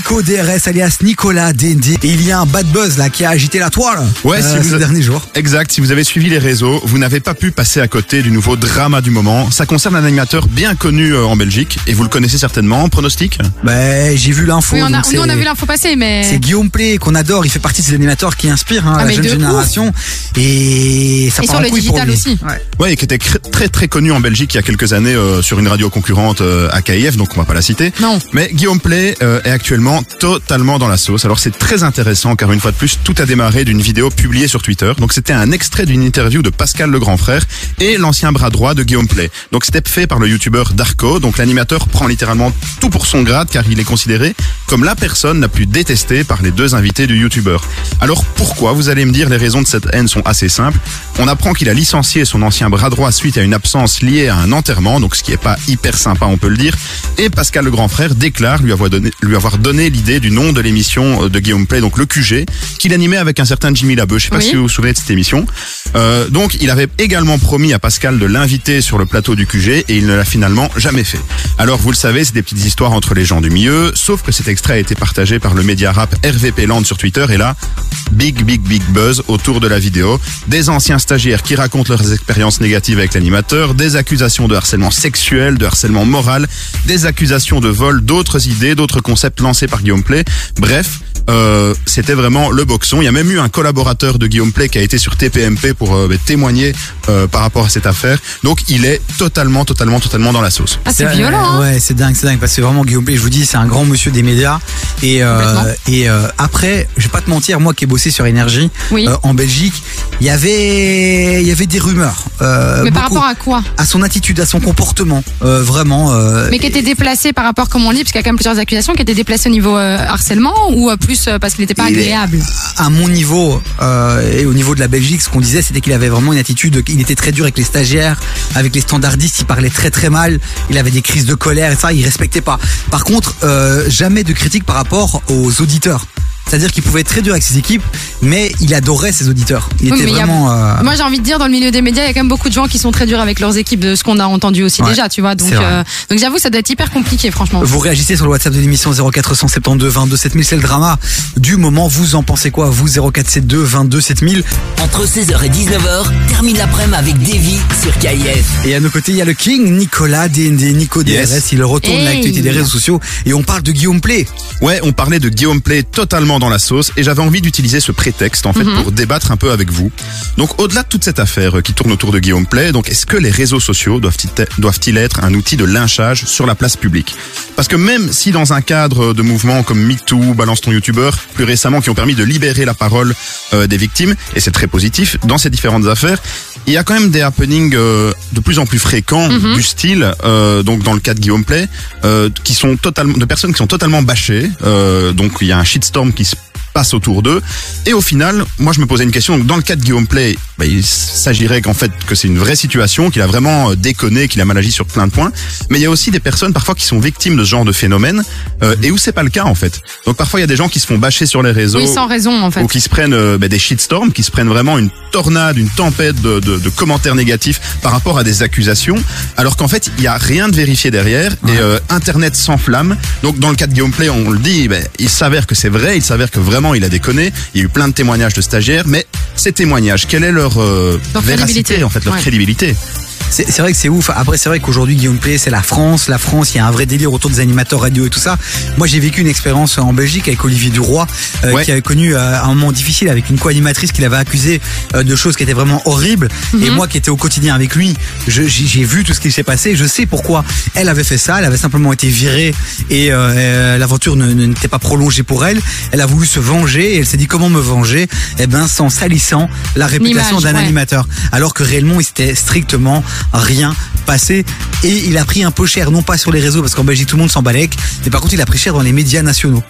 Nico DRS alias Nicolas DND. Et il y a un bad buzz là qui a agité la toile Ouais, euh, si vous- ces derniers jours. Exact, si vous avez suivi les réseaux, vous n'avez pas pu passer à côté du nouveau drama du moment. Ça concerne un animateur bien connu euh, en Belgique, et vous le connaissez certainement, pronostic Ben, j'ai vu l'info. Oui, on a, donc nous on a vu l'info passer, mais. C'est Guillaume Play qu'on adore, il fait partie de ces animateurs qui inspirent hein, Ah, la jeune de ouf. génération et ça Et part sur le couille pour digital lui. aussi. Ouais. Ouais, et qui était très très connu en Belgique il y a quelques années euh, sur une radio concurrente euh, à KIF, donc on va pas la citer. Non. Mais Guillaume Play euh, est actuellement totalement dans la sauce. Alors c'est très intéressant car une fois de plus, tout a démarré d'une vidéo publiée sur Twitter. Donc c'était un extrait d'une interview de Pascal le grand frère et l'ancien bras droit de Guillaume Play. Donc c'était fait par le youtubeur Darko. Donc l'animateur prend littéralement tout pour son grade car il est considéré comme la personne la plus détestée par les deux invités du youtubeur. Alors pourquoi Vous allez me dire les raisons de cette haine sont assez simples. On apprend qu'il a licencié son ancien bras droit suite à une absence liée à un enterrement, donc ce qui est pas hyper sympa, on peut le dire. Et Pascal le grand frère déclare lui avoir donné, lui avoir donné l'idée du nom de l'émission de Guillaume Play, donc le QG, qu'il animait avec un certain Jimmy Labeu. Je sais pas Oui. si vous vous souvenez de cette émission. Euh, donc il avait également promis à Pascal de l'inviter sur le plateau du QG et il ne l'a finalement jamais fait. Alors vous le savez, c'est des petites histoires entre les gens du milieu, sauf que cet a été partagé par le média rap RVP Land sur Twitter et là, big big big buzz autour de la vidéo. Des anciens stagiaires qui racontent leurs expériences négatives avec l'animateur, des accusations de harcèlement sexuel, de harcèlement moral, des accusations de vol, d'autres idées, d'autres concepts lancés par Guillaume Play. Bref, euh, c'était vraiment le boxon. Il y a même eu un collaborateur de Guillaume Play qui a été sur TPMP pour euh, témoigner euh, par rapport à cette affaire. Donc il est totalement, totalement, totalement dans la sauce. Ah, c'est violent, hein. Ouais, c'est dingue, c'est dingue parce que vraiment Guillaume Play, je vous dis, c'est un grand monsieur des médias. Et euh, et euh, après, je vais pas te mentir, moi qui ai bossé sur énergie Oui. euh, en Belgique, il y avait il y avait des rumeurs. euh, Mais par rapport à quoi à son attitude, à son comportement, euh, vraiment. euh, Mais qui était déplacé par rapport, comme on lit, parce qu'il y a quand même plusieurs accusations, qui étaient déplacées au niveau euh, harcèlement ou euh, plus euh, parce qu'il n'était pas agréable à mon niveau euh, et au niveau de la Belgique, ce qu'on disait, c'était qu'il avait vraiment une attitude. Il était très dur avec les stagiaires, avec les standardistes. Il parlait très très mal. Il avait des crises de colère et ça, il respectait pas. Par contre, euh, jamais de critique par rapport aux auditeurs. C'est-à-dire qu'il pouvait être très dur avec ses équipes, mais il adorait ses auditeurs. Il Oui, était a- vraiment. euh, Moi, j'ai envie de dire, dans le milieu des médias, il y a quand même beaucoup de gens qui sont très durs avec leurs équipes, de ce qu'on a entendu aussi Ouais, déjà, tu vois. Donc, euh, donc j'avoue, ça doit être hyper compliqué, franchement. Vous réagissez sur le WhatsApp de l'émission 0472 22 7000, c'est le drama du moment. Vous en pensez quoi Vous 0472 22 7000. Entre 16h et 19h, termine l'après-midi avec Davy sur KIF. Et à nos côtés, il y a le King, Nicolas DND, Nico DRS. Yes. Il retourne Hey. l'actualité des réseaux sociaux et on parle de Guillaume Play. Ouais, on parlait de Guillaume Play totalement dans la sauce et j'avais envie d'utiliser ce prétexte en fait pour débattre un peu avec vous. Donc au-delà de toute cette affaire euh, qui tourne autour de Guillaume Play, donc est-ce que les réseaux sociaux doivent-ils doivent-ils être un outil de lynchage sur la place publique? Parce que même si dans un cadre de mouvements comme MeToo, Balance ton YouTuber, plus récemment qui ont permis de libérer la parole euh, des victimes et c'est très positif dans ces différentes affaires, il y a quand même des happenings euh, de plus en plus fréquents du style, euh, donc dans le cas de Guillaume Play, qui sont totalement de personnes qui sont totalement bâchées. donc il y a un shitstorm qui passe autour d'eux. Et au final, moi je me posais une question. Donc, dans le cas de Guillaume Play, bah, il s'agirait qu'en fait que c'est une vraie situation, qu'il a vraiment euh, déconné, qu'il a mal agi sur plein de points. Mais il y a aussi des personnes parfois qui sont victimes de ce genre de phénomène euh, et où c'est pas le cas en fait. Donc parfois il y a des gens qui se font bâcher sur les réseaux Oui, sans raison, en fait. ou qui se prennent euh, bah, des shitstorms, qui se prennent vraiment une tornade, une tempête de, de, de commentaires négatifs par rapport à des accusations, alors qu'en fait il y a rien de vérifié derrière et euh, Internet s'enflamme. Donc dans le cas de Guillaume Play, on le dit, bah, il s'avère que c'est vrai, il s'avère que vraiment il a déconné. Il y a eu plein de témoignages de stagiaires, mais ces témoignages, quelle est leur, euh, Leur véracité crédibilité. en fait, leur Ouais. crédibilité C'est vrai que c'est ouf. Après, c'est vrai qu'aujourd'hui, Guillaume Play, c'est la France. La France, il y a un vrai délire autour des animateurs radio et tout ça. Moi, j'ai vécu une expérience en Belgique avec Olivier Duroy, euh, Ouais. qui avait connu euh, un moment difficile avec une co-animatrice qui l'avait accusé euh, de choses qui étaient vraiment horribles. Et moi, qui étais au quotidien avec lui, j'ai vu tout ce qui s'est passé. Je sais pourquoi elle avait fait ça. Elle avait simplement été virée et l'aventure ne- ne- n'était pas prolongée pour elle. Elle a voulu se venger et elle s'est dit comment me venger? Eh ben, sans salissant la réputation d'un ouais. animateur. Alors que réellement, il s'était strictement rien passé. Et il a pris un peu cher, non pas sur les réseaux, parce qu'en Belgique, tout le monde s'en balèque, mais par contre, il a pris cher dans les médias nationaux.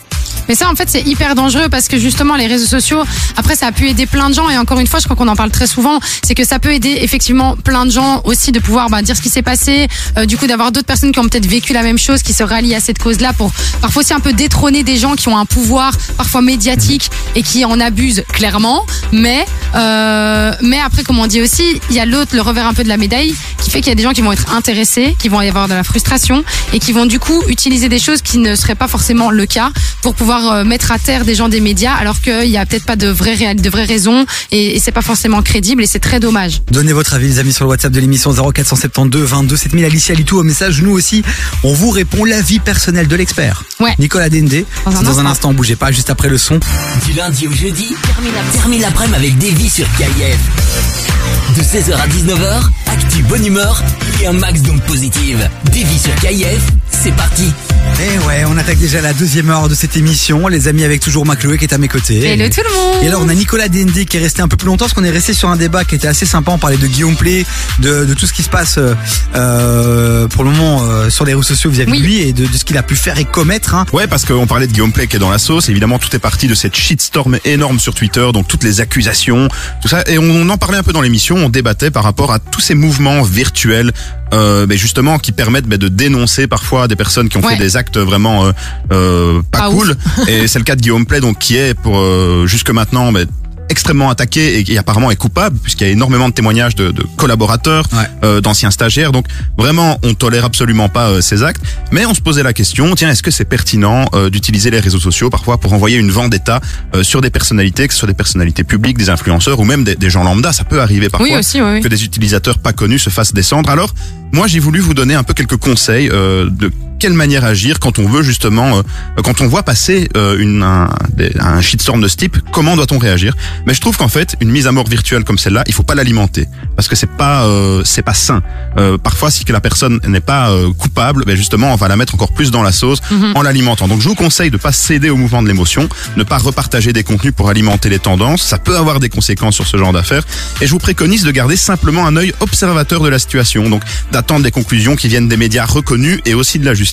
Mais ça, en fait, c'est hyper dangereux parce que justement, les réseaux sociaux, après, ça a pu aider plein de gens. Et encore une fois, je crois qu'on en parle très souvent. C'est que ça peut aider effectivement plein de gens aussi de pouvoir bah, dire ce qui s'est passé. euh, du coup, d'avoir d'autres personnes qui ont peut-être vécu la même chose, qui se rallient à cette cause-là pour parfois aussi un peu détrôner des gens qui ont un pouvoir parfois médiatique et qui en abusent clairement. Mais, euh, mais après, comme on dit aussi, il y a l'autre, le revers un peu de la médaille, qui fait qu'il y a des gens qui vont être intéressés, qui vont y avoir de la frustration et qui vont du coup utiliser des choses qui ne seraient pas forcément le cas pour pouvoir euh, mettre à terre des gens des médias alors qu'il y a peut-être pas de vraies de vraies raisons et, et c'est pas forcément crédible et c'est très dommage. Donnez votre avis les amis sur le WhatsApp de l'émission 0472 22 7000 Alicia Litou au message. Nous aussi, on vous répond l'avis personnel de l'expert. Ouais. Nicolas Dende. Dans un Dans un instant. bougez pas, juste après le son. Du lundi au jeudi, termine la- termine l'après-midi avec Davy sur KIF. De 16h à 19h, actu bonne humeur et un max donc positive. Davy sur KIF, c'est parti. Et ouais, on attaque déjà la deuxième heure de cette émission. Les amis avec toujours Macloé qui est à mes côtés. Hello tout le monde Et alors on a Nicolas Dende qui est resté un peu plus longtemps parce qu'on est resté sur un débat qui était assez sympa. On parlait de Guillaume Play, de, de tout ce qui se passe euh, euh, pour le moment euh, sur les réseaux sociaux vis-à-vis Oui. de lui et de, de ce qu'il a pu faire et commettre. Hein. Ouais, parce qu'on parlait de Guillaume Play qui est dans la sauce. Évidemment, tout est parti de cette shitstorm énorme sur Twitter, donc toutes les accusations, tout ça. Et on en parlait un peu dans l'émission. On débattait par rapport à tous ces mouvements virtuels, euh, ben justement, qui permettent ben, de dénoncer parfois des personnes qui ont Ouais. fait des actes vraiment euh, euh, pas, Pas cool. et c'est le cas de Guillaume Play, donc qui est pour euh, jusque maintenant. ben, extrêmement attaqué et qui apparemment est coupable puisqu'il y a énormément de témoignages de, de collaborateurs, Ouais. euh, d'anciens stagiaires. Donc vraiment, on tolère absolument pas euh, ces actes. Mais on se posait la question, tiens, est-ce que c'est pertinent euh, d'utiliser les réseaux sociaux parfois pour envoyer une vendetta euh, sur des personnalités, que ce soit des personnalités publiques, des influenceurs ou même des, des gens lambda? Ça peut arriver parfois Oui aussi, oui. oui. que des utilisateurs pas connus se fassent descendre. Alors, moi, j'ai voulu vous donner un peu quelques conseils euh, de quelle manière agir quand on veut justement, euh, quand on voit passer euh, une, un, un shitstorm de ce type, comment doit-on réagir? Mais je trouve qu'en fait, une mise à mort virtuelle comme celle-là, il faut pas l'alimenter parce que c'est pas, euh, c'est pas sain. Euh, parfois, si que la personne n'est pas coupable, ben justement, on va la mettre encore plus dans la sauce en l'alimentant. Donc, je vous conseille de pas céder au mouvement de l'émotion, ne pas repartager des contenus pour alimenter les tendances. Ça peut avoir des conséquences sur ce genre d'affaires. Et je vous préconise de garder simplement un œil observateur de la situation. Donc, d'attendre des conclusions qui viennent des médias reconnus et aussi de la justice.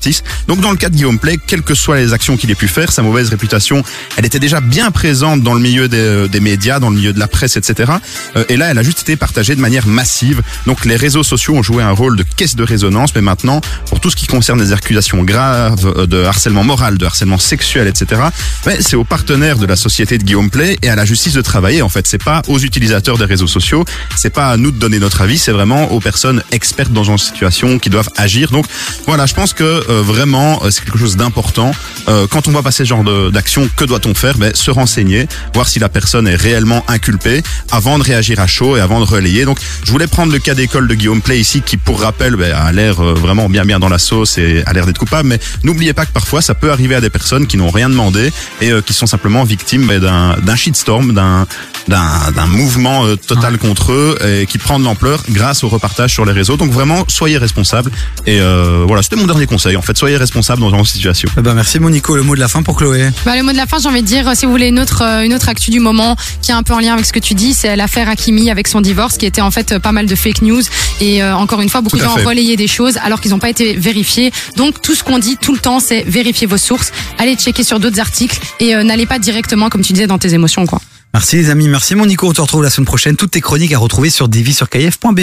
Donc, dans le cas de Guillaume Play, quelles que soient les actions qu'il ait pu faire, sa mauvaise réputation, elle était déjà bien présente dans le milieu des, des médias, dans le milieu de la presse, etc. Euh, et là, elle a juste été partagée de manière massive. Donc, les réseaux sociaux ont joué un rôle de caisse de résonance, mais maintenant, pour tout ce qui concerne les accusations graves euh, de harcèlement moral, de harcèlement sexuel, etc., mais c'est aux partenaires de la société de Guillaume Play et à la justice de travailler. En fait, c'est pas aux utilisateurs des réseaux sociaux, c'est pas à nous de donner notre avis, c'est vraiment aux personnes expertes dans une situation qui doivent agir. Donc voilà, je pense que euh, vraiment euh, c'est quelque chose d'important. Euh, quand on va passer ce genre d'action, que doit-on faire? Ben, Se renseigner, voir si la personne est réellement inculpée avant de réagir à chaud et avant de relayer. Donc je voulais prendre le cas d'école de Guillaume Play ici qui pour rappel ben, a l'air euh, vraiment bien bien dans la sauce et a l'air d'être coupable. Mais n'oubliez pas que parfois ça peut arriver à des personnes qui n'ont rien demandé et euh, qui sont simplement victimes ben, d'un d'un shitstorm, d'un d'un d'un mouvement euh, total contre eux et qui prend de l'ampleur grâce au repartage sur les réseaux. Donc vraiment soyez responsables et euh, voilà c'était mon dernier conseil. En fait soyez responsables dans une situation. Eh ben, merci mon Nico. Le mot de la fin pour Chloé. Bah, le mot de la fin, j'ai envie de dire, euh, si vous voulez une autre, euh, une autre actu du moment qui est un peu en lien avec ce que tu dis, c'est l'affaire Hakimi avec son divorce, qui était en fait euh, pas mal de fake news. Et euh, encore une fois, beaucoup de gens ont relayé des choses alors qu'ils n'ont pas été vérifiés. Donc tout ce qu'on dit tout le temps, c'est vérifier vos sources, allez checker sur d'autres articles et euh, n'allez pas directement, comme tu disais, dans tes émotions. quoi. Merci les amis. Merci mon Nico. On te retrouve la semaine prochaine. Toutes tes chroniques à retrouver sur divi sur kf.be.